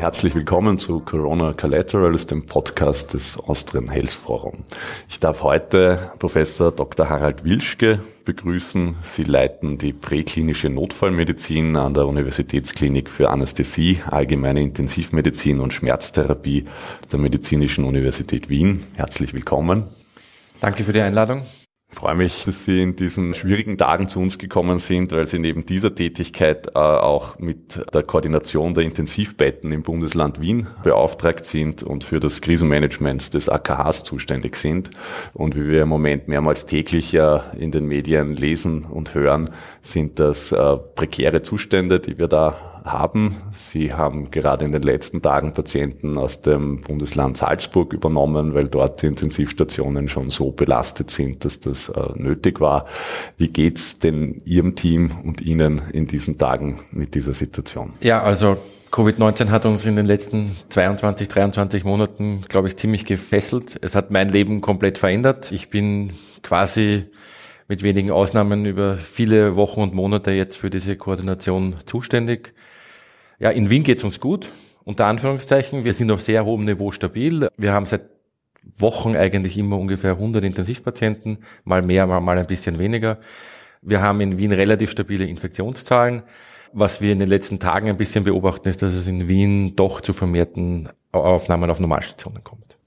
Herzlich willkommen zu Corona Collaterals, dem Podcast des Austrian Health Forum. Ich darf heute Professor Dr. Harald Wilschke begrüßen. Sie leiten die präklinische Notfallmedizin an der Universitätsklinik für Anästhesie, allgemeine Intensivmedizin und Schmerztherapie der Medizinischen Universität Wien. Herzlich willkommen. Danke für die Einladung. Ich freue mich, dass Sie in diesen schwierigen Tagen zu uns gekommen sind, weil Sie neben dieser Tätigkeit äh, auch mit der Koordination der Intensivbetten im Bundesland Wien beauftragt sind und für das Krisenmanagement des AKHs zuständig sind. Und wie wir im Moment mehrmals täglich ja in den Medien lesen und hören, sind das äh, prekäre Zustände, die wir da haben. Sie haben gerade in den letzten Tagen Patienten aus dem Bundesland Salzburg übernommen, weil dort die Intensivstationen schon so belastet sind, dass das äh, nötig war. Wie geht's denn Ihrem Team und Ihnen in diesen Tagen mit dieser Situation? Ja, also Covid-19 hat uns in den letzten 22, 23 Monaten, glaube ich, ziemlich gefesselt. Es hat mein Leben komplett verändert. Ich bin quasi mit wenigen Ausnahmen über viele Wochen und Monate jetzt für diese Koordination zuständig. Ja, in Wien geht's uns gut, unter Anführungszeichen. Wir sind auf sehr hohem Niveau stabil. Wir haben seit Wochen eigentlich immer ungefähr 100 Intensivpatienten, mal mehr, mal, mal ein bisschen weniger. Wir haben in Wien relativ stabile Infektionszahlen. Was wir in den letzten Tagen ein bisschen beobachten, ist, dass es in Wien doch zu vermehrten Aufnahmen auf Normalstationen kommt.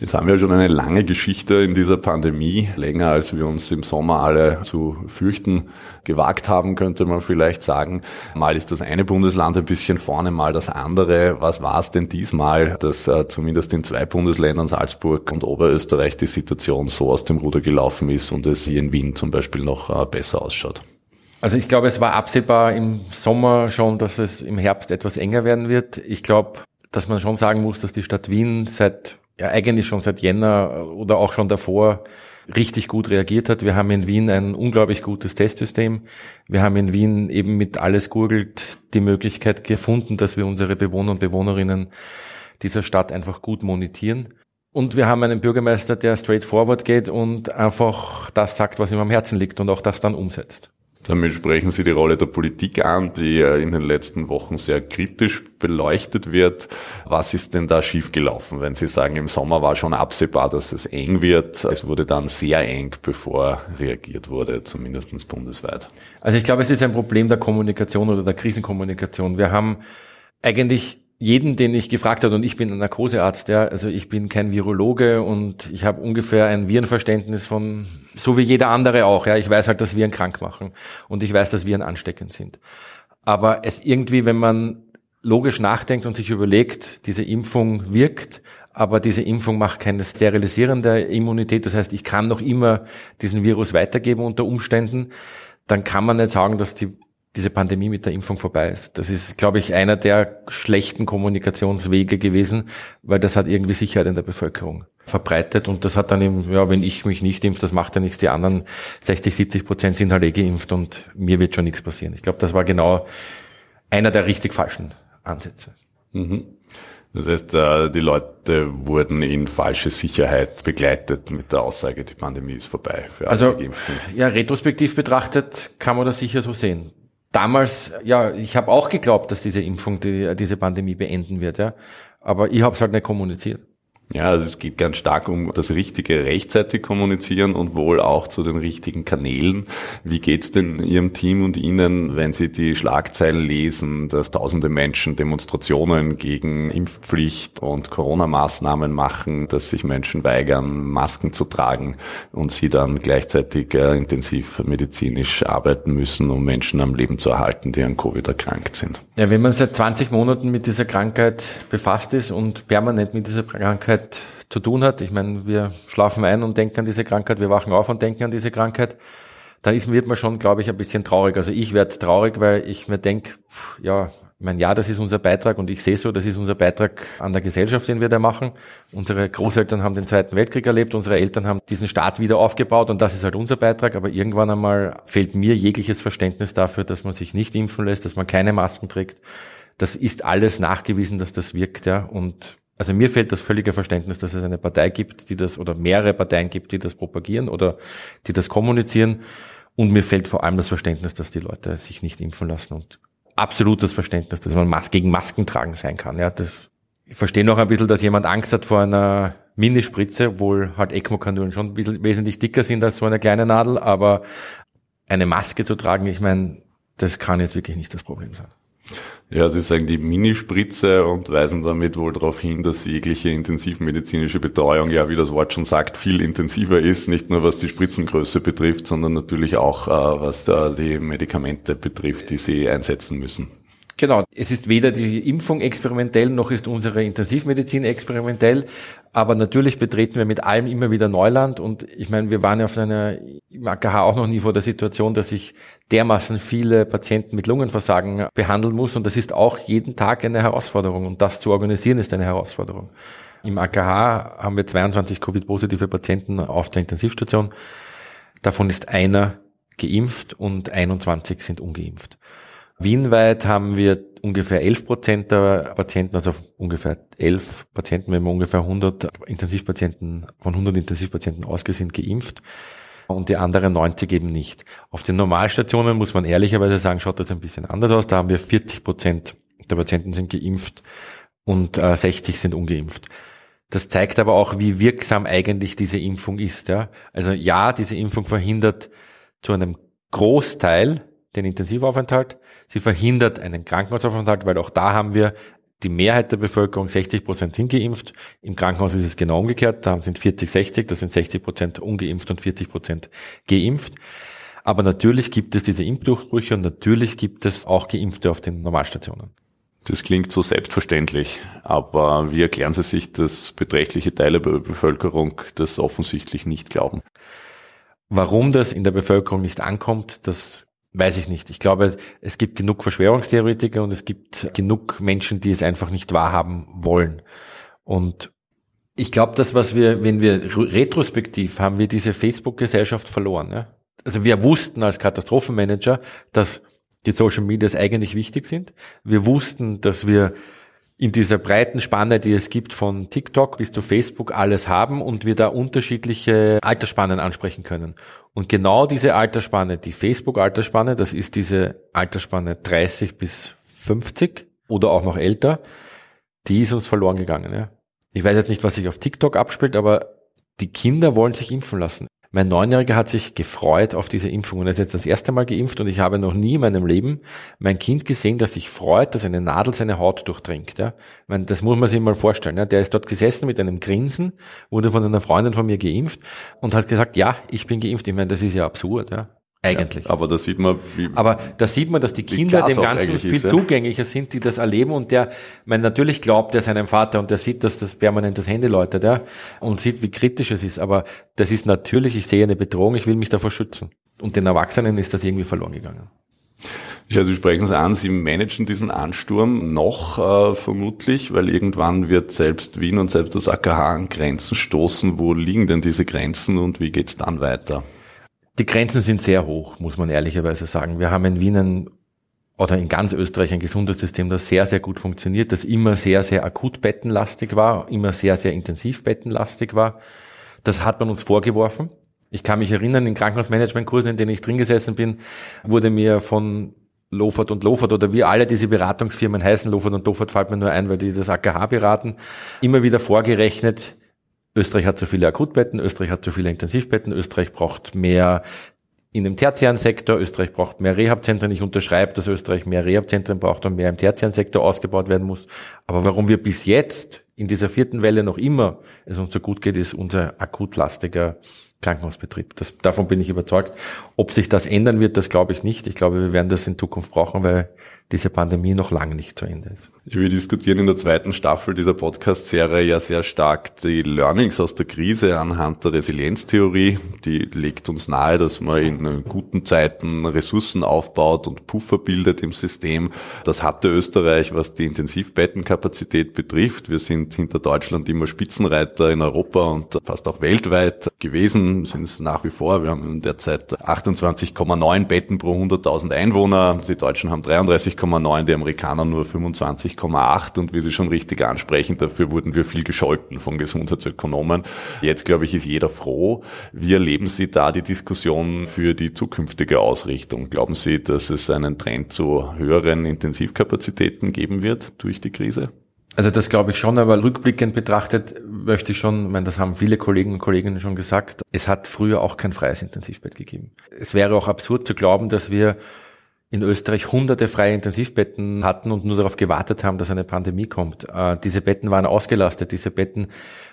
Jetzt haben wir schon eine lange Geschichte in dieser Pandemie, länger als wir uns im Sommer alle zu fürchten gewagt haben, könnte man vielleicht sagen. Mal ist das eine Bundesland ein bisschen vorne, mal das andere. Was war es denn diesmal, dass äh, zumindest in zwei Bundesländern, Salzburg und Oberösterreich, die Situation so aus dem Ruder gelaufen ist und es hier in Wien zum Beispiel noch äh, besser ausschaut? Also ich glaube, es war absehbar im Sommer schon, dass es im Herbst etwas enger werden wird. Ich glaube, dass man schon sagen muss, dass die Stadt Wien seit ja eigentlich schon seit Jänner oder auch schon davor richtig gut reagiert hat. Wir haben in Wien ein unglaublich gutes Testsystem. Wir haben in Wien eben mit alles gurgelt die Möglichkeit gefunden, dass wir unsere Bewohner und Bewohnerinnen dieser Stadt einfach gut monitieren. Und wir haben einen Bürgermeister, der straightforward geht und einfach das sagt, was ihm am Herzen liegt und auch das dann umsetzt. Damit sprechen Sie die Rolle der Politik an, die in den letzten Wochen sehr kritisch beleuchtet wird. Was ist denn da schiefgelaufen, wenn Sie sagen, im Sommer war schon absehbar, dass es eng wird? Es wurde dann sehr eng, bevor reagiert wurde, zumindest bundesweit. Also ich glaube, es ist ein Problem der Kommunikation oder der Krisenkommunikation. Wir haben eigentlich jeden, den ich gefragt habe, und ich bin ein Narkosearzt, ja, also ich bin kein Virologe und ich habe ungefähr ein Virenverständnis von, so wie jeder andere auch, ja, ich weiß halt, dass Viren krank machen und ich weiß, dass Viren ansteckend sind. Aber es irgendwie, wenn man logisch nachdenkt und sich überlegt, diese Impfung wirkt, aber diese Impfung macht keine sterilisierende Immunität, das heißt, ich kann noch immer diesen Virus weitergeben unter Umständen, dann kann man nicht sagen, dass die diese Pandemie mit der Impfung vorbei ist. Das ist, glaube ich, einer der schlechten Kommunikationswege gewesen, weil das hat irgendwie Sicherheit in der Bevölkerung verbreitet und das hat dann eben, ja, wenn ich mich nicht impfe, das macht ja nichts, die anderen 60, 70 Prozent sind halt eh geimpft und mir wird schon nichts passieren. Ich glaube, das war genau einer der richtig falschen Ansätze. Mhm. Das heißt, äh, die Leute wurden in falsche Sicherheit begleitet mit der Aussage, die Pandemie ist vorbei für alle, also, die geimpft sind. Ja, retrospektiv betrachtet kann man das sicher so sehen damals, ja, ich habe auch geglaubt, dass diese Impfung die, diese Pandemie beenden wird, ja. Aber ich habe es halt nicht kommuniziert. Ja, also es geht ganz stark um das richtige rechtzeitig kommunizieren und wohl auch zu den richtigen Kanälen. Wie geht's denn Ihrem Team und Ihnen, wenn Sie die Schlagzeilen lesen, dass tausende Menschen Demonstrationen gegen Impfpflicht und Corona-Maßnahmen machen, dass sich Menschen weigern, Masken zu tragen und Sie dann gleichzeitig äh, intensiv medizinisch arbeiten müssen, um Menschen am Leben zu erhalten, die an Covid erkrankt sind? Ja, wenn man seit 20 Monaten mit dieser Krankheit befasst ist und permanent mit dieser Krankheit Krankheit zu tun hat, ich meine, wir schlafen ein und denken an diese Krankheit, wir wachen auf und denken an diese Krankheit, dann ist, wird man schon, glaube ich, ein bisschen traurig. Also ich werde traurig, weil ich mir denke, ja, meine, ja, das ist unser Beitrag und ich sehe so, das ist unser Beitrag an der Gesellschaft, den wir da machen. Unsere Großeltern haben den Zweiten Weltkrieg erlebt, unsere Eltern haben diesen Staat wieder aufgebaut und das ist halt unser Beitrag. Aber irgendwann einmal fehlt mir jegliches Verständnis dafür, dass man sich nicht impfen lässt, dass man keine Masken trägt. Das ist alles nachgewiesen, dass das wirkt, ja. Und also mir fehlt das völlige Verständnis, dass es eine Partei gibt, die das oder mehrere Parteien gibt, die das propagieren oder die das kommunizieren. Und mir fehlt vor allem das Verständnis, dass die Leute sich nicht impfen lassen und absolutes Verständnis, dass man Mas gegen Masken tragen sein kann. Ja, das, ich verstehe noch ein bisschen, dass jemand Angst hat vor einer Minispritze, obwohl halt ECMO-Kanülen schon ein bisschen wesentlich dicker sind als so eine kleine Nadel, aber eine Maske zu tragen, ich meine, das kann jetzt wirklich nicht das Problem sein. Ja, Sie sagen die Minispritze und weisen damit wohl darauf hin, dass jegliche intensivmedizinische Betreuung, ja, wie das Wort schon sagt, viel intensiver ist, nicht nur was die Spritzengröße betrifft, sondern natürlich auch, äh, was da die Medikamente betrifft, die Sie einsetzen müssen. Genau, es ist weder die Impfung experimentell, noch ist unsere Intensivmedizin experimentell, aber natürlich betreten wir mit allem immer wieder Neuland und ich meine, wir waren ja auf einer, im AKH auch noch nie vor der Situation, dass ich dermaßen viele Patienten mit Lungenversagen behandeln muss und das ist auch jeden Tag eine Herausforderung und das zu organisieren ist eine Herausforderung. Im AKH haben wir 22 Covid-positive Patienten auf der Intensivstation, davon ist einer geimpft und 21 sind ungeimpft. Wienweit haben wir ungefähr 11 Prozent der Patienten, also ungefähr 11 Patienten, wenn wir ungefähr 100 Intensivpatienten, von 100 Intensivpatienten ausgesehen, geimpft und die anderen 90 eben nicht. Auf den Normalstationen muss man ehrlicherweise sagen, schaut das ein bisschen anders aus. Da haben wir 40 Prozent der Patienten sind geimpft und äh, 60 sind ungeimpft. Das zeigt aber auch, wie wirksam eigentlich diese Impfung ist. Ja? Also ja, diese Impfung verhindert zu einem Großteil den Intensivaufenthalt. Sie verhindert einen Krankenhausaufenthalt, weil auch da haben wir die Mehrheit der Bevölkerung, 60 Prozent sind geimpft. Im Krankenhaus ist es genau umgekehrt. Da sind 40, 60, das sind 60 Prozent ungeimpft und 40 Prozent geimpft. Aber natürlich gibt es diese Impfdurchbrüche und natürlich gibt es auch Geimpfte auf den Normalstationen. Das klingt so selbstverständlich, aber wie erklären Sie sich, dass beträchtliche Teile der Bevölkerung das offensichtlich nicht glauben? Warum das in der Bevölkerung nicht ankommt, das Weiß ich nicht. Ich glaube, es gibt genug Verschwörungstheoretiker und es gibt genug Menschen, die es einfach nicht wahrhaben wollen. Und ich glaube, das, was wir, wenn wir retrospektiv haben wir diese Facebook-Gesellschaft verloren. Ja? Also wir wussten als Katastrophenmanager, dass die Social Medias eigentlich wichtig sind. Wir wussten, dass wir in dieser breiten Spanne, die es gibt von TikTok bis zu Facebook, alles haben und wir da unterschiedliche Altersspannen ansprechen können. Und genau diese Altersspanne, die Facebook-Altersspanne, das ist diese Altersspanne 30 bis 50 oder auch noch älter, die ist uns verloren gegangen. Ja. Ich weiß jetzt nicht, was sich auf TikTok abspielt, aber die Kinder wollen sich impfen lassen. Mein Neunjähriger hat sich gefreut auf diese Impfung und er ist jetzt das erste Mal geimpft und ich habe noch nie in meinem Leben mein Kind gesehen, das sich freut, dass eine Nadel seine Haut durchdringt. Ja? Ich meine, das muss man sich mal vorstellen. Ja? Der ist dort gesessen mit einem Grinsen, wurde von einer Freundin von mir geimpft und hat gesagt, ja, ich bin geimpft. Ich meine, das ist ja absurd. Ja? Eigentlich. Ja, aber da sieht man, wie. Aber da sieht man, dass die Kinder dem Ganzen viel ist, zugänglicher sind, die das erleben und der, man natürlich glaubt er seinem Vater und der sieht, dass das permanent das Handy läutet, ja, und sieht, wie kritisch es ist. Aber das ist natürlich, ich sehe eine Bedrohung, ich will mich davor schützen. Und den Erwachsenen ist das irgendwie verloren gegangen. Ja, Sie sprechen es an, Sie managen diesen Ansturm noch äh, vermutlich, weil irgendwann wird selbst Wien und selbst das AKH an Grenzen stoßen. Wo liegen denn diese Grenzen und wie geht's dann weiter? Die Grenzen sind sehr hoch, muss man ehrlicherweise sagen. Wir haben in Wien ein, oder in ganz Österreich ein Gesundheitssystem, das sehr, sehr gut funktioniert, das immer sehr, sehr akut bettenlastig war, immer sehr, sehr intensiv bettenlastig war. Das hat man uns vorgeworfen. Ich kann mich erinnern, in Krankenhausmanagementkursen, in denen ich drin gesessen bin, wurde mir von Lofert und Lofert oder wie alle diese Beratungsfirmen heißen, Lofert und Lofert fällt mir nur ein, weil die das AKH beraten, immer wieder vorgerechnet, Österreich hat zu viele Akutbetten, Österreich hat zu viele Intensivbetten, Österreich braucht mehr in dem tertiären Sektor, Österreich braucht mehr Rehabzentren. Ich unterschreibe, dass Österreich mehr Rehabzentren braucht und mehr im tertiären Sektor ausgebaut werden muss. Aber warum wir bis jetzt in dieser vierten Welle noch immer es uns so gut geht, ist unser akutlastiger Krankenhausbetrieb. Das, davon bin ich überzeugt. Ob sich das ändern wird, das glaube ich nicht. Ich glaube, wir werden das in Zukunft brauchen, weil diese Pandemie noch lange nicht zu Ende ist. Wir diskutieren in der zweiten Staffel dieser Podcast-Serie ja sehr stark die Learnings aus der Krise anhand der Resilienztheorie. Die legt uns nahe, dass man in guten Zeiten Ressourcen aufbaut und Puffer bildet im System. Das hatte Österreich, was die Intensivbettenkapazität betrifft. Wir sind hinter Deutschland immer Spitzenreiter in Europa und fast auch weltweit gewesen, sind es nach wie vor. Wir haben derzeit 28,9 Betten pro 100.000 Einwohner. Die Deutschen haben 33,9, die Amerikaner nur 25 20,8 und wie Sie schon richtig ansprechen, dafür wurden wir viel gescholten von Gesundheitsökonomen. Jetzt, glaube ich, ist jeder froh. Wie erleben Sie da die Diskussion für die zukünftige Ausrichtung? Glauben Sie, dass es einen Trend zu höheren Intensivkapazitäten geben wird durch die Krise? Also das glaube ich schon, aber rückblickend betrachtet möchte ich schon, ich meine, das haben viele Kollegen und Kolleginnen schon gesagt, es hat früher auch kein freies Intensivbett gegeben. Es wäre auch absurd zu glauben, dass wir in Österreich hunderte freie Intensivbetten hatten und nur darauf gewartet haben, dass eine Pandemie kommt. Äh, diese Betten waren ausgelastet, diese Betten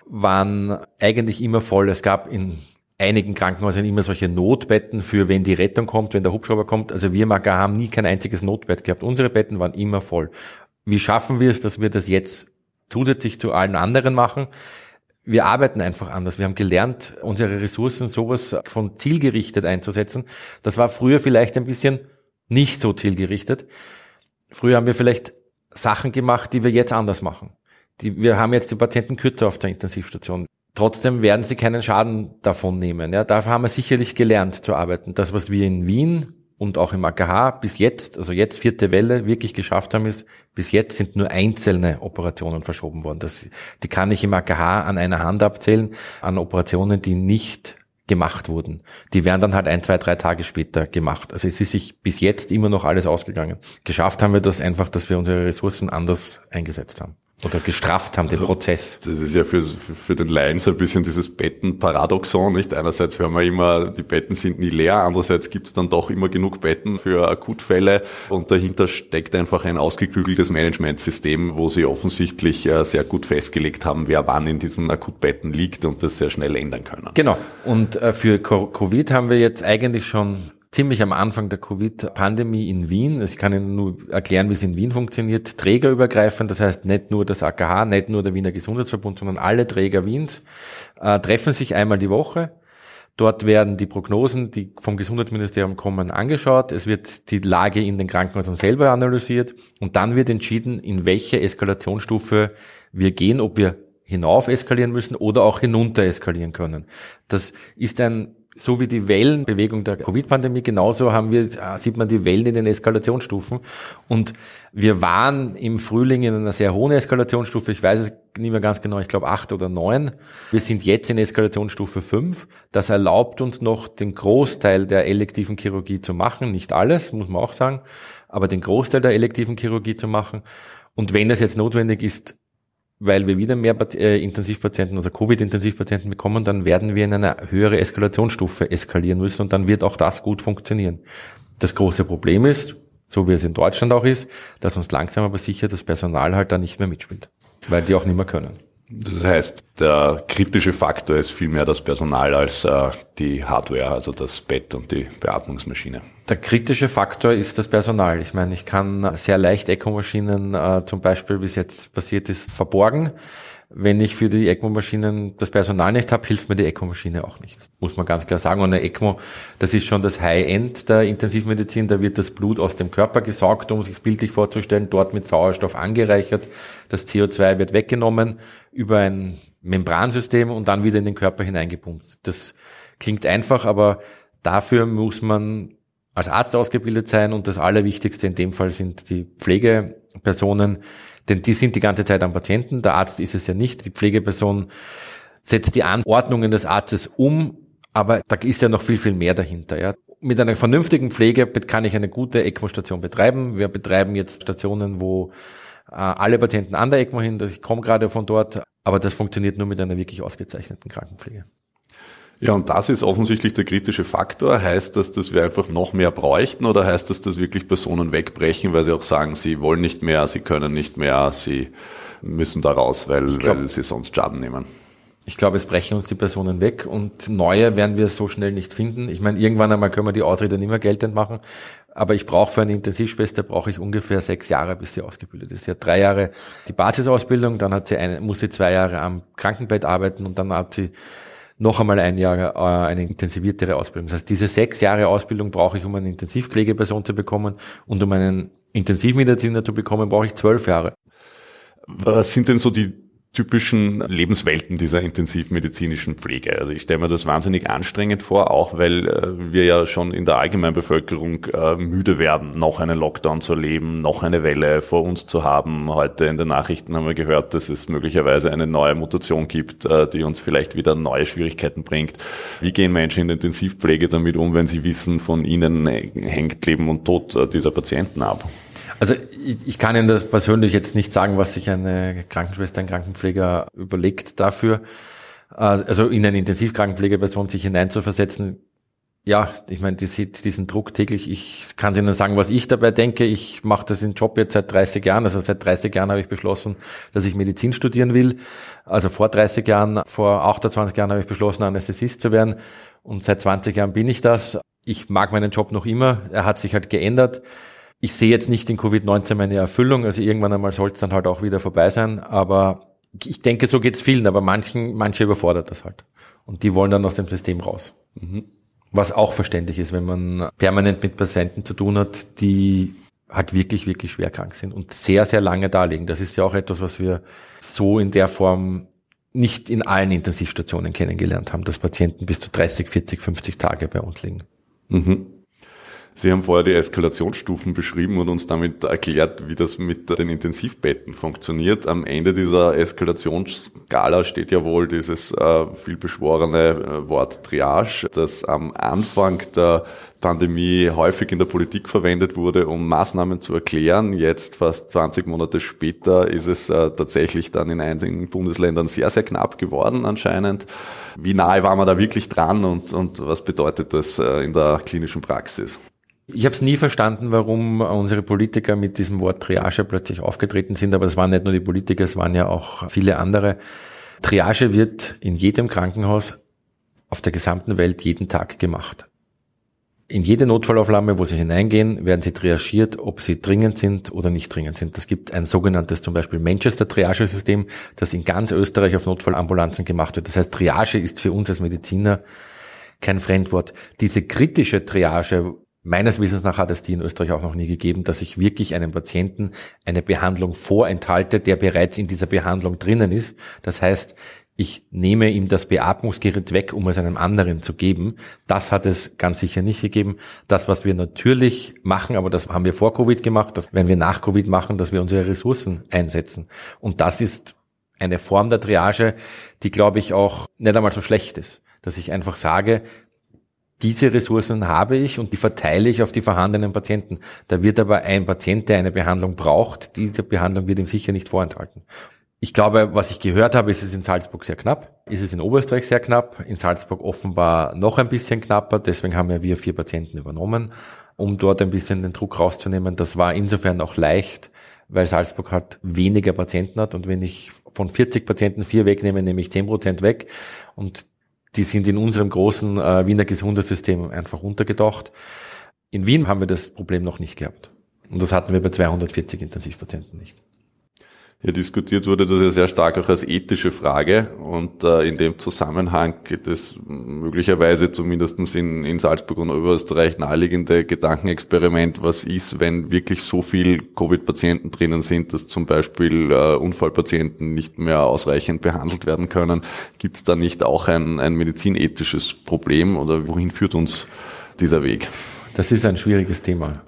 waren eigentlich immer voll. Es gab in einigen Krankenhäusern immer solche Notbetten für, wenn die Rettung kommt, wenn der Hubschrauber kommt. Also wir Maga haben nie kein einziges Notbett gehabt. Unsere Betten waren immer voll. Wie schaffen wir es, dass wir das jetzt zusätzlich zu allen anderen machen? wir arbeiten einfach anders. Wir haben gelernt, unsere Ressourcen sowas von zielgerichtet einzusetzen. Das war früher vielleicht ein bisschen nicht so zielgerichtet. Früher haben wir vielleicht Sachen gemacht, die wir jetzt anders machen. Die, wir haben jetzt die Patienten kürzer auf der Intensivstation. Trotzdem werden sie keinen Schaden davon nehmen. Ja, dafür haben wir sicherlich gelernt zu arbeiten. Das, was wir in Wien und auch im AKH bis jetzt, also jetzt vierte Welle, wirklich geschafft haben, ist, bis jetzt sind nur einzelne Operationen verschoben worden. Das, die kann ich im AKH an einer Hand abzählen, an Operationen, die nicht gemacht wurden. Die werden dann halt ein, zwei, drei Tage später gemacht. Also es ist sich bis jetzt immer noch alles ausgegangen. Geschafft haben wir das einfach, dass wir unsere Ressourcen anders eingesetzt haben oder gestrafft haben, den also, Prozess. Das ist ja für, für den Laien so ein bisschen dieses Bettenparadoxon, nicht? Einerseits hören wir immer, die Betten sind nie leer, andererseits gibt es dann doch immer genug Betten für Akutfälle und dahinter steckt einfach ein ausgeklügeltes Managementsystem, wo sie offensichtlich äh, sehr gut festgelegt haben, wer wann in diesen Akutbetten liegt und das sehr schnell ändern können. Genau. Und äh, für Covid haben wir jetzt eigentlich schon ziemlich am Anfang der Covid-Pandemie in Wien. Ich kann Ihnen nur erklären, wie es in Wien funktioniert. Trägerübergreifend, das heißt nicht nur das AKH, nicht nur der Wiener Gesundheitsverbund, sondern alle Träger Wiens äh, treffen sich einmal die Woche. Dort werden die Prognosen, die vom Gesundheitsministerium kommen, angeschaut. Es wird die Lage in den Krankenhäusern selber analysiert und dann wird entschieden, in welche Eskalationsstufe wir gehen, ob wir hinauf eskalieren müssen oder auch hinunter eskalieren können. Das ist ein so wie die Wellenbewegung der Covid-Pandemie, genauso haben wir, äh, sieht man die Wellen in den Eskalationsstufen. Und wir waren im Frühling in einer sehr hohen Eskalationsstufe. Ich weiß es nicht mehr ganz genau. Ich glaube acht oder neun. Wir sind jetzt in Eskalationsstufe fünf. Das erlaubt uns noch den Großteil der elektiven Chirurgie zu machen. Nicht alles, muss man auch sagen. Aber den Großteil der elektiven Chirurgie zu machen. Und wenn es jetzt notwendig ist, weil wir wieder mehr äh, Intensivpatienten oder Covid-Intensivpatienten bekommen, dann werden wir in eine höhere Eskalationsstufe eskalieren müssen und dann wird auch das gut funktionieren. Das große Problem ist, so wie es in Deutschland auch ist, dass uns langsam aber sicher das Personal halt da nicht mehr mitspielt, weil die auch nicht mehr können. Das heißt, der kritische Faktor ist vielmehr das Personal als äh, die Hardware, also das Bett und die Beatmungsmaschine. Der kritische Faktor ist das Personal. Ich meine, ich kann sehr leicht ECMO-Maschinen äh, zum Beispiel, wie es jetzt passiert ist, verborgen. Wenn ich für die ECMO-Maschinen das Personal nicht habe, hilft mir die ECMO-Maschine auch nicht. Muss man ganz klar sagen. Und eine ECMO, das ist schon das High-End der Intensivmedizin. Da wird das Blut aus dem Körper gesaugt, um es sich bildlich vorzustellen, dort mit Sauerstoff angereichert. Das CO2 wird weggenommen über ein Membransystem und dann wieder in den Körper hineingepumpt. Das klingt einfach, aber dafür muss man als Arzt ausgebildet sein und das Allerwichtigste in dem Fall sind die Pflegepersonen, denn die sind die ganze Zeit am Patienten. Der Arzt ist es ja nicht. Die Pflegeperson setzt die Anordnungen des Arztes um, aber da ist ja noch viel, viel mehr dahinter. Ja. Mit einer vernünftigen Pflege kann ich eine gute ECMO-Station betreiben. Wir betreiben jetzt Stationen, wo äh, alle Patienten an der ECMO hin, ich komme gerade von dort, aber das funktioniert nur mit einer wirklich ausgezeichneten Krankenpflege. Ja, und das ist offensichtlich der kritische Faktor. Heißt das, dass wir einfach noch mehr bräuchten oder heißt das, dass wirklich Personen wegbrechen, weil sie auch sagen, sie wollen nicht mehr, sie können nicht mehr, sie müssen da raus, weil, glaub, weil sie sonst Schaden nehmen? Ich glaube, es brechen uns die Personen weg und neue werden wir so schnell nicht finden. Ich meine, irgendwann einmal können wir die Ausrede nicht mehr geltend machen. Aber ich brauche für eine Intensivschwester brauche ich ungefähr sechs Jahre, bis sie ausgebildet ist. Sie hat drei Jahre die Basisausbildung, dann hat sie eine, muss sie zwei Jahre am Krankenbett arbeiten und dann hat sie noch einmal ein Jahr äh, eine intensiviertere Ausbildung. Das heißt, diese sechs Jahre Ausbildung brauche ich, um eine Intensivpflegeperson zu bekommen und um einen Intensivmediziner zu bekommen, brauche ich zwölf Jahre. Was sind denn so die typischen Lebenswelten dieser intensivmedizinischen Pflege. Also ich stelle mir das wahnsinnig anstrengend vor, auch weil äh, wir ja schon in der allgemeinen Bevölkerung äh, müde werden, noch einen Lockdown zu erleben, noch eine Welle vor uns zu haben. Heute in den Nachrichten haben wir gehört, dass es möglicherweise eine neue Mutation gibt, äh, die uns vielleicht wieder neue Schwierigkeiten bringt. Wie gehen Menschen in der Intensivpflege damit um, wenn sie wissen, von ihnen hängt Leben und Tod dieser Patienten ab? Also ich, ich kann Ihnen das persönlich jetzt nicht sagen, was sich eine Krankenschwester, ein Krankenpfleger überlegt dafür. Äh, also in eine Intensivkrankenpflegeperson sich hineinzuversetzen, ja, ich meine, die sieht diesen Druck täglich. Ich kann Ihnen sagen, was ich dabei denke. Ich mache das in Job jetzt seit 30 Jahren. Also seit 30 Jahren habe ich beschlossen, dass ich Medizin studieren will. Also vor 30 Jahren, vor 28 Jahren habe ich beschlossen, Anästhesist zu werden. Und seit 20 Jahren bin ich das. Ich mag meinen Job noch immer. Er hat sich halt geändert ich sehe jetzt nicht in Covid-19 meine Erfüllung, also irgendwann einmal soll es dann halt auch wieder vorbei sein, aber ich denke, so geht es vielen, aber manchen, manche überfordert das halt. Und die wollen dann aus dem System raus. Mhm. Was auch verständlich ist, wenn man permanent mit Patienten zu tun hat, die halt wirklich, wirklich schwer krank sind und sehr, sehr lange da liegen. Das ist ja auch etwas, was wir so in der Form nicht in allen Intensivstationen kennengelernt haben, dass Patienten bis zu 30, 40, 50 Tage bei uns liegen. Mhm. Sie haben vorher die Eskalationsstufen beschrieben und uns damit erklärt, wie das mit den Intensivbetten funktioniert. Am Ende dieser Eskalationsskala steht ja wohl dieses äh, vielbeschworene äh, Wort Triage, das am Anfang der Pandemie häufig in der Politik verwendet wurde, um Maßnahmen zu erklären. Jetzt, fast 20 Monate später, ist es äh, tatsächlich dann in einigen Bundesländern sehr, sehr knapp geworden anscheinend. Wie nahe war man da wirklich dran und, und was bedeutet das äh, in der klinischen Praxis? Ich habe es nie verstanden, warum unsere Politiker mit diesem Wort Triage plötzlich aufgetreten sind, aber es waren nicht nur die Politiker, es waren ja auch viele andere. Triage wird in jedem Krankenhaus auf der gesamten Welt jeden Tag gemacht. In jede Notfallaufnahme, wo Sie hineingehen, werden Sie triagiert, ob Sie dringend sind oder nicht dringend sind. Es gibt ein sogenanntes zum Beispiel Manchester-Triage-System, das in ganz Österreich auf Notfallambulanzen gemacht wird. Das heißt, Triage ist für uns als Mediziner kein Fremdwort. Diese kritische Triage, Meines Wissens nach hat es die in Österreich auch noch nie gegeben, dass ich wirklich einem Patienten eine Behandlung vorenthalte, der bereits in dieser Behandlung drinnen ist. Das heißt, ich nehme ihm das Beatmungsgerät weg, um es einem anderen zu geben. Das hat es ganz sicher nicht gegeben. Das, was wir natürlich machen, aber das haben wir vor Covid gemacht, das werden wir nach Covid machen, dass wir unsere Ressourcen einsetzen. Und das ist eine Form der Triage, die, glaube ich, auch nicht einmal so schlecht ist. Dass ich einfach sage, diese Ressourcen habe ich und die verteile ich auf die vorhandenen Patienten. Da wird aber ein Patient, der eine Behandlung braucht, diese Behandlung wird ihm sicher nicht vorenthalten. Ich glaube, was ich gehört habe, ist es in Salzburg sehr knapp, ist es in Oberösterreich sehr knapp, in Salzburg offenbar noch ein bisschen knapper, deswegen haben ja wir vier Patienten übernommen, um dort ein bisschen den Druck rauszunehmen. Das war insofern auch leicht, weil Salzburg halt weniger Patienten hat und wenn ich von 40 Patienten vier wegnehme, nehme ich 10 Prozent weg und die sind in unserem großen äh, Wiener Gesundheitssystem einfach untergedacht. In Wien haben wir das Problem noch nicht gehabt. Und das hatten wir bei 240 Intensivpatienten nicht. Ja, diskutiert wurde das ja sehr stark auch als ethische Frage und äh, in dem Zusammenhang geht es möglicherweise zumindestens in, in Salzburg und Oberösterreich naheliegende Gedankenexperiment, was ist, wenn wirklich so viel Covid-Patienten drinnen sind, dass zum Beispiel äh, Unfallpatienten nicht mehr ausreichend behandelt werden können. Gibt es da nicht auch ein, ein medizinethisches Problem oder wohin führt uns dieser Weg? Das ist ein schwieriges Thema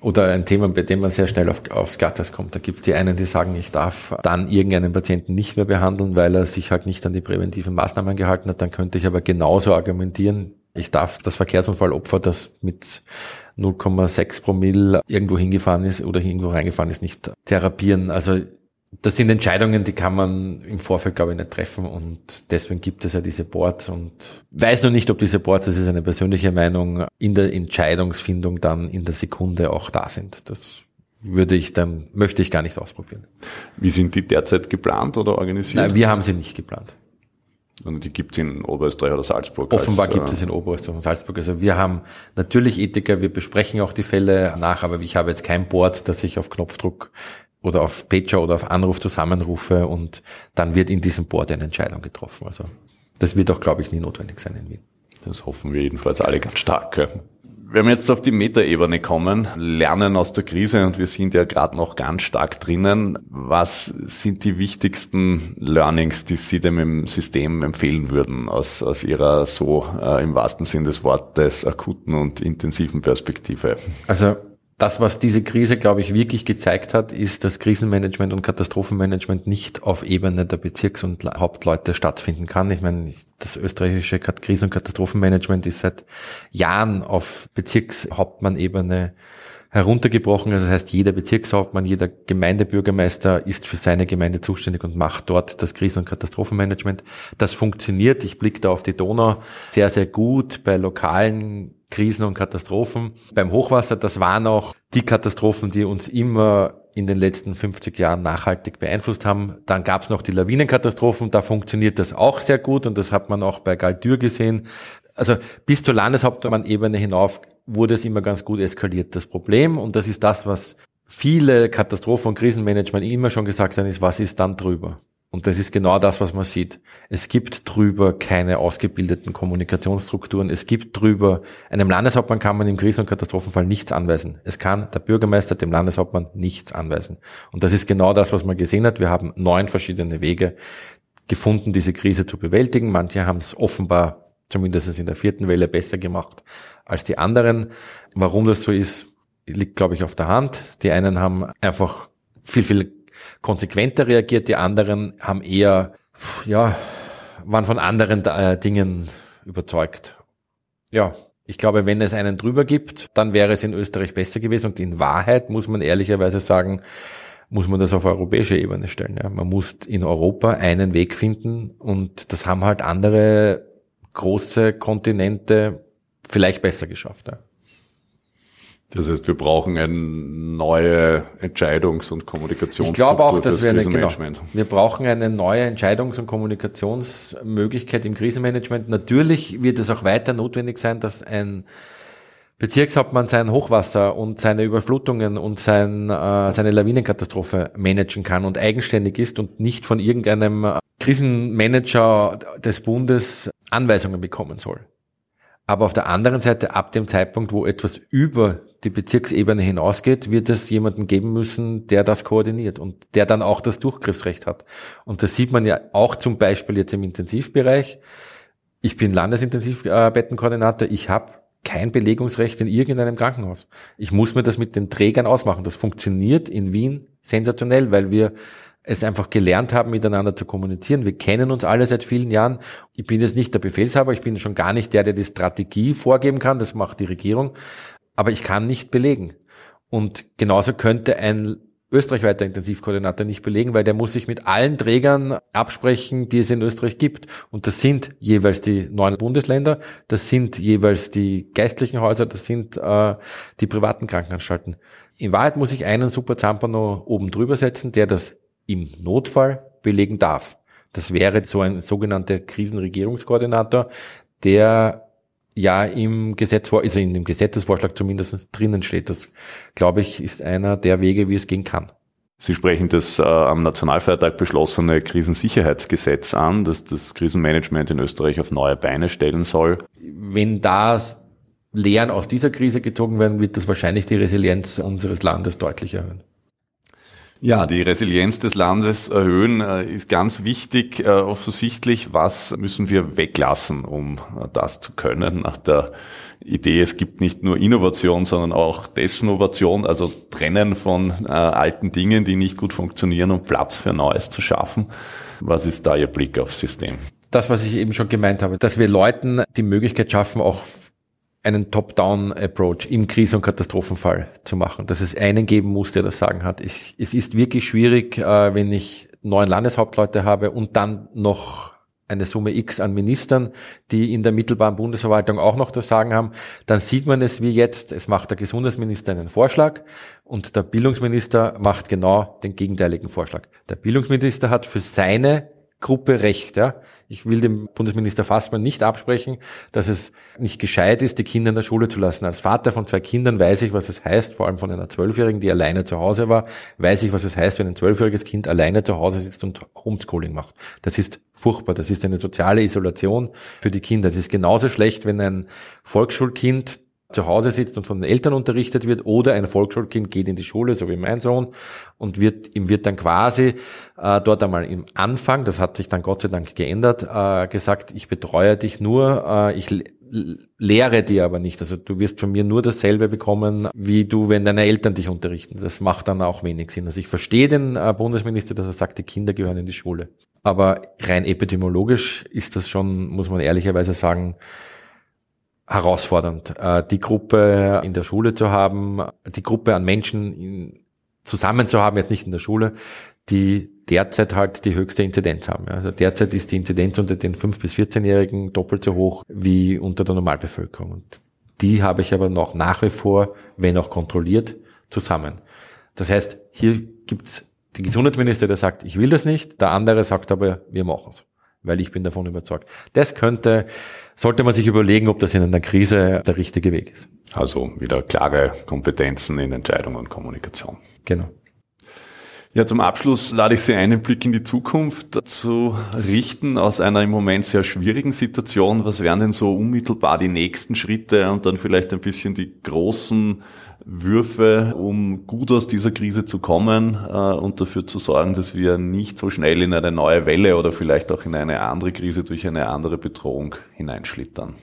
oder ein Thema, bei dem man sehr schnell auf, aufs Gatters kommt. Da gibt es die einen, die sagen, ich darf dann irgendeinen Patienten nicht mehr behandeln, weil er sich halt nicht an die präventiven Maßnahmen gehalten hat. Dann könnte ich aber genauso argumentieren, ich darf das Verkehrsunfallopfer, das mit 0,6 Promille irgendwo hingefahren ist oder irgendwo reingefahren ist, nicht therapieren. Also das sind Entscheidungen, die kann man im Vorfeld, glaube ich, nicht treffen und deswegen gibt es ja diese Boards und weiß noch nicht, ob diese Boards, das ist eine persönliche Meinung, in der Entscheidungsfindung dann in der Sekunde auch da sind. Das würde ich dann, möchte ich gar nicht ausprobieren. Wie sind die derzeit geplant oder organisiert? Nein, wir haben sie nicht geplant. Und die gibt es in Oberösterreich oder Salzburg. Offenbar als, gibt äh, es in Oberösterreich und Salzburg. Also wir haben natürlich Ethiker, wir besprechen auch die Fälle nach, aber ich habe jetzt kein Board, das ich auf Knopfdruck oder auf Pager oder auf Anruf zusammenrufe und dann wird in diesem Board eine Entscheidung getroffen. Also das wird auch, glaube ich, nie notwendig sein in Wien. Das hoffen wir jedenfalls alle ganz stark. Wenn wir jetzt auf die Metaebene kommen, lernen aus der Krise und wir sind ja gerade noch ganz stark drinnen. Was sind die wichtigsten Learnings, die Sie dem System empfehlen würden aus, aus Ihrer so äh, im wahrsten Sinn des Wortes akuten und intensiven Perspektive? Also das, was diese Krise, glaube ich, wirklich gezeigt hat, ist, dass Krisenmanagement und Katastrophenmanagement nicht auf Ebene der Bezirks- und Hauptleute stattfinden kann. Ich meine, das österreichische Krisen- und Katastrophenmanagement ist seit Jahren auf Bezirkshauptmann-Ebene heruntergebrochen. Also das heißt, jeder Bezirkshauptmann, jeder Gemeindebürgermeister ist für seine Gemeinde zuständig und macht dort das Krisen- und Katastrophenmanagement. Das funktioniert. Ich blicke da auf die Donau sehr, sehr gut bei lokalen Krisen und Katastrophen. Beim Hochwasser, das waren auch die Katastrophen, die uns immer in den letzten 50 Jahren nachhaltig beeinflusst haben. Dann gab es noch die Lawinenkatastrophen, da funktioniert das auch sehr gut und das hat man auch bei Galtür gesehen. Also bis zur Landeshauptmann-Ebene hinauf wurde es immer ganz gut eskaliert. Das Problem, und das ist das, was viele Katastrophen- und Krisenmanagement immer schon gesagt haben, ist, was ist dann drüber? Und das ist genau das, was man sieht. Es gibt drüber keine ausgebildeten Kommunikationsstrukturen. Es gibt drüber, einem Landeshauptmann kann man im Krisen- und Katastrophenfall nichts anweisen. Es kann der Bürgermeister dem Landeshauptmann nichts anweisen. Und das ist genau das, was man gesehen hat. Wir haben neun verschiedene Wege gefunden, diese Krise zu bewältigen. Manche haben es offenbar, zumindest in der vierten Welle, besser gemacht als die anderen. Warum das so ist, liegt, glaube ich, auf der Hand. Die einen haben einfach viel, viel konsequenter reagiert, die anderen haben eher, ja, waren von anderen äh, Dingen überzeugt. Ja, ich glaube, wenn es einen drüber gibt, dann wäre es in Österreich besser gewesen. Und in Wahrheit muss man ehrlicherweise sagen, muss man das auf europäische Ebene stellen. Ja. Man muss in Europa einen Weg finden und das haben halt andere große Kontinente vielleicht besser geschafft. Ja. Das heißt, wir brauchen eine neue Entscheidungs- und Kommunikationsstruktur ich glaube auch, dass wir, eine, genau, wir brauchen eine neue Entscheidungs- und Kommunikationsmöglichkeit im Krisenmanagement. Natürlich wird es auch weiter notwendig sein, dass ein Bezirkshauptmann sein Hochwasser und seine Überflutungen und sein, äh, seine Lawinenkatastrophe managen kann und eigenständig ist und nicht von irgendeinem äh, Krisenmanager des Bundes Anweisungen bekommen soll. Aber auf der anderen Seite, ab dem Zeitpunkt, wo etwas über die Bezirksebene hinausgeht, wird es jemanden geben müssen, der das koordiniert und der dann auch das Durchgriffsrecht hat. Und das sieht man ja auch zum Beispiel jetzt im Intensivbereich. Ich bin Landesintensivbettenkoordinator. Ich habe kein Belegungsrecht in irgendeinem Krankenhaus. Ich muss mir das mit den Trägern ausmachen. Das funktioniert in Wien sensationell, weil wir es einfach gelernt haben, miteinander zu kommunizieren. Wir kennen uns alle seit vielen Jahren. Ich bin jetzt nicht der Befehlshaber, ich bin schon gar nicht der, der die Strategie vorgeben kann, das macht die Regierung, aber ich kann nicht belegen. Und genauso könnte ein österreichweiter Intensivkoordinator nicht belegen, weil der muss sich mit allen Trägern absprechen, die es in Österreich gibt. Und das sind jeweils die neuen Bundesländer, das sind jeweils die geistlichen Häuser, das sind äh, die privaten Krankenanstalten. In Wahrheit muss ich einen Super Zampano oben drüber setzen, der das im Notfall belegen darf. Das wäre so ein sogenannter Krisenregierungskoordinator, der ja im Gesetz, also in dem Gesetzesvorschlag zumindest drinnen steht. Das, glaube ich, ist einer der Wege, wie es gehen kann. Sie sprechen das äh, am Nationalfeiertag beschlossene Krisensicherheitsgesetz an, das das Krisenmanagement in Österreich auf neue Beine stellen soll. Wenn da Lehren aus dieser Krise gezogen werden, wird das wahrscheinlich die Resilienz unseres Landes deutlich erhöhen. Ja, die Resilienz des Landes erhöhen äh, ist ganz wichtig, äh, offensichtlich. Was müssen wir weglassen, um äh, das zu können? Nach der Idee, es gibt nicht nur Innovation, sondern auch Desnovation, also Trennen von alten Dingen, die nicht gut funktionieren und Platz für Neues zu schaffen. Was ist da Ihr Blick aufs System? Das, was ich eben schon gemeint habe, dass wir Leuten die Möglichkeit schaffen, auch einen Top-Down-Approach im Krise- und Katastrophenfall zu machen, dass es einen geben muss, der das Sagen hat. Es, es ist wirklich schwierig, äh, wenn ich neun Landeshauptleute habe und dann noch eine Summe X an Ministern, die in der mittelbaren Bundesverwaltung auch noch das Sagen haben, dann sieht man es wie jetzt, es macht der Gesundheitsminister einen Vorschlag und der Bildungsminister macht genau den gegenteiligen Vorschlag. Der Bildungsminister hat für seine Gruppe recht. Ja. Ich will dem Bundesminister Fassmann nicht absprechen, dass es nicht gescheit ist, die Kinder in der Schule zu lassen. Als Vater von zwei Kindern weiß ich, was es heißt, vor allem von einer Zwölfjährigen, die alleine zu Hause war, weiß ich, was es heißt, wenn ein zwölfjähriges Kind alleine zu Hause sitzt und Homeschooling macht. Das ist furchtbar. Das ist eine soziale Isolation für die Kinder. Das ist genauso schlecht, wenn ein Volksschulkind zu Hause sitzt und von den Eltern unterrichtet wird oder ein Volksschulkind geht in die Schule, so wie mein Sohn, und wird, ihm wird dann quasi äh, dort einmal im Anfang, das hat sich dann Gott sei Dank geändert, äh, gesagt, ich betreue dich nur, äh, ich lehre dir aber nicht. Also du wirst von mir nur dasselbe bekommen, wie du, wenn deine Eltern dich unterrichten. Das macht dann auch wenig Sinn. Also ich verstehe den äh, Bundesminister, dass er sagt, die Kinder gehören in die Schule. Aber rein epidemiologisch ist das schon, muss man ehrlicherweise sagen, herausfordernd, äh, die Gruppe in der Schule zu haben, die Gruppe an Menschen zusammen zu haben, jetzt nicht in der Schule, die derzeit halt die höchste Inzidenz haben. Also derzeit ist die Inzidenz unter den 5- bis 14-Jährigen doppelt so hoch wie unter der Normalbevölkerung. Und die habe ich aber noch nach wie vor, wenn auch kontrolliert, zusammen. Das heißt, hier gibt's den Gesundheitsminister, der sagt, ich will das nicht, der andere sagt aber, wir machen es weil ich bin davon überzeugt. Das könnte, sollte man sich überlegen, ob das in einer Krise der richtige Weg ist. Also wieder klare Kompetenzen in Entscheidung und Kommunikation. Genau. Ja, zum Abschluss lade ich Sie ein, einen Blick in die Zukunft zu richten aus einer im Moment sehr schwierigen Situation. Was wären denn so unmittelbar die nächsten Schritte und dann vielleicht ein bisschen die großen Würfe, um gut aus dieser Krise zu kommen äh, und dafür zu sorgen, dass wir nicht so schnell in eine neue Welle oder vielleicht auch in eine andere Krise durch eine andere Bedrohung hineinschlittern?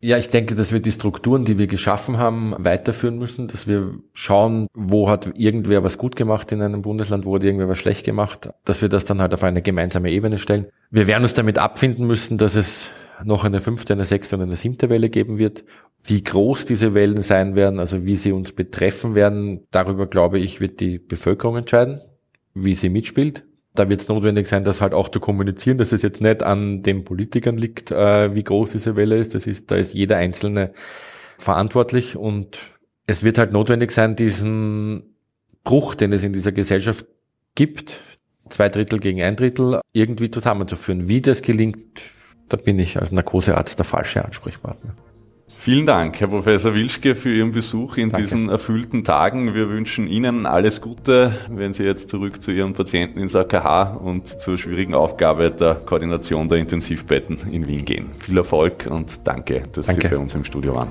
Ja, ich denke, dass wir die Strukturen, die wir geschaffen haben, weiterführen müssen, dass wir schauen, wo hat irgendwer was gut gemacht in einem Bundesland, wo hat irgendwer was schlecht gemacht, dass wir das dann halt auf eine gemeinsame Ebene stellen. Wir werden uns damit abfinden müssen, dass es noch eine fünfte, eine sechste und eine siebte Welle geben wird. Wie groß diese Wellen sein werden, also wie sie uns betreffen werden, darüber glaube ich, wird die Bevölkerung entscheiden, wie sie mitspielt. Da wird es notwendig sein, das halt auch zu kommunizieren, dass es jetzt nicht an den Politikern liegt, äh, wie groß diese Welle ist. Das ist, da ist jeder Einzelne verantwortlich und es wird halt notwendig sein, diesen Bruch, den es in dieser Gesellschaft gibt, zwei Drittel gegen ein Drittel, irgendwie zusammenzuführen. Wie das gelingt, da bin ich als Narkosearzt der falsche Ansprechpartner. Vielen Dank, Herr Professor Wilschke, für Ihren Besuch in Danke. diesen erfüllten Tagen. Wir wünschen Ihnen alles Gute, wenn Sie jetzt zurück zu Ihren Patienten ins AKH und zur schwierigen Aufgabe der Koordination der Intensivbetten in Wien gehen. Viel Erfolg und danke, dass danke. Sie bei uns im Studio waren.